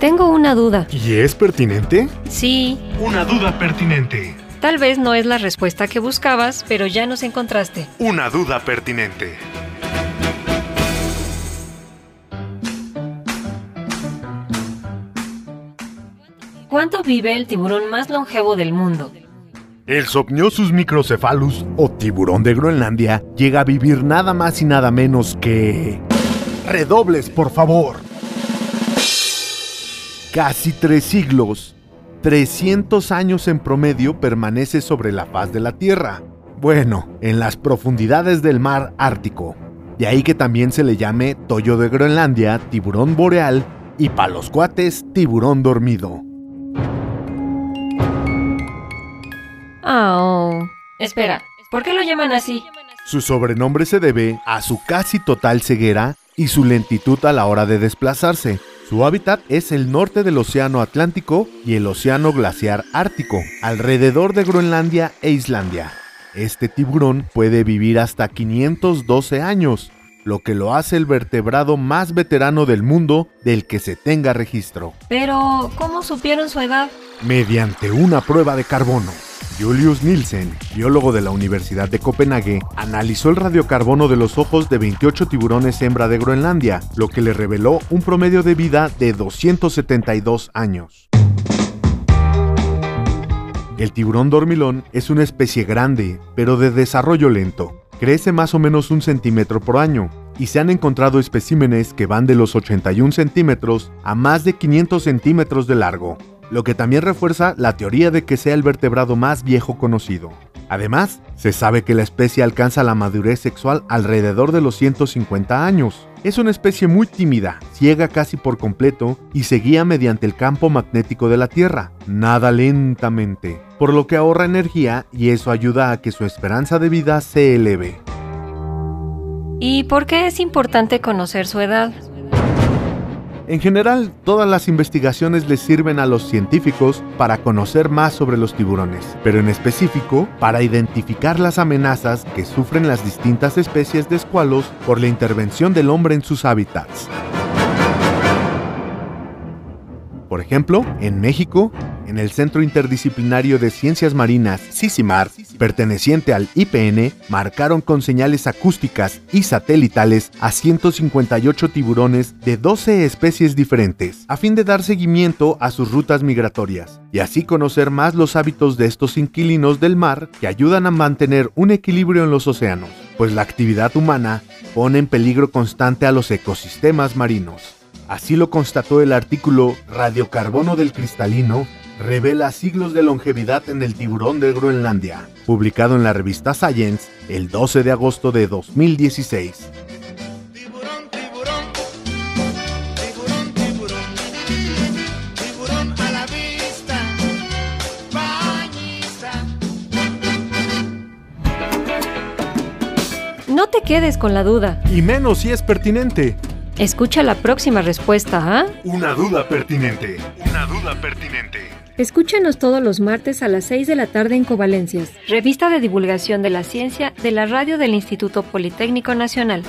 Tengo una duda. ¿Y es pertinente? Sí. Una duda pertinente. Tal vez no es la respuesta que buscabas, pero ya nos encontraste. Una duda pertinente. ¿Cuánto vive el tiburón más longevo del mundo? El Sopniosus microcephalus, o tiburón de Groenlandia, llega a vivir nada más y nada menos que... Redobles, por favor. Casi tres siglos. 300 años en promedio permanece sobre la faz de la Tierra. Bueno, en las profundidades del mar Ártico. De ahí que también se le llame Toyo de Groenlandia, tiburón boreal y para los cuates, tiburón dormido. Oh. Espera, ¿por qué lo llaman así? Su sobrenombre se debe a su casi total ceguera y su lentitud a la hora de desplazarse. Su hábitat es el norte del Océano Atlántico y el Océano Glaciar Ártico, alrededor de Groenlandia e Islandia. Este tiburón puede vivir hasta 512 años, lo que lo hace el vertebrado más veterano del mundo del que se tenga registro. Pero, ¿cómo supieron su edad? Mediante una prueba de carbono. Julius Nielsen, biólogo de la Universidad de Copenhague, analizó el radiocarbono de los ojos de 28 tiburones hembra de Groenlandia, lo que le reveló un promedio de vida de 272 años. El tiburón dormilón es una especie grande, pero de desarrollo lento. Crece más o menos un centímetro por año, y se han encontrado especímenes que van de los 81 centímetros a más de 500 centímetros de largo lo que también refuerza la teoría de que sea el vertebrado más viejo conocido. Además, se sabe que la especie alcanza la madurez sexual alrededor de los 150 años. Es una especie muy tímida, ciega casi por completo y se guía mediante el campo magnético de la Tierra, nada lentamente, por lo que ahorra energía y eso ayuda a que su esperanza de vida se eleve. ¿Y por qué es importante conocer su edad? En general, todas las investigaciones les sirven a los científicos para conocer más sobre los tiburones, pero en específico para identificar las amenazas que sufren las distintas especies de escualos por la intervención del hombre en sus hábitats. Por ejemplo, en México, en el Centro Interdisciplinario de Ciencias Marinas, CICIMAR, perteneciente al IPN, marcaron con señales acústicas y satelitales a 158 tiburones de 12 especies diferentes, a fin de dar seguimiento a sus rutas migratorias, y así conocer más los hábitos de estos inquilinos del mar que ayudan a mantener un equilibrio en los océanos, pues la actividad humana pone en peligro constante a los ecosistemas marinos. Así lo constató el artículo Radiocarbono del cristalino revela siglos de longevidad en el tiburón de Groenlandia, publicado en la revista Science el 12 de agosto de 2016. No te quedes con la duda. Y menos si es pertinente. Escucha la próxima respuesta, ¿ah? Una duda pertinente. Una duda pertinente. Escúchanos todos los martes a las 6 de la tarde en Covalencias, revista de divulgación de la ciencia de la radio del Instituto Politécnico Nacional.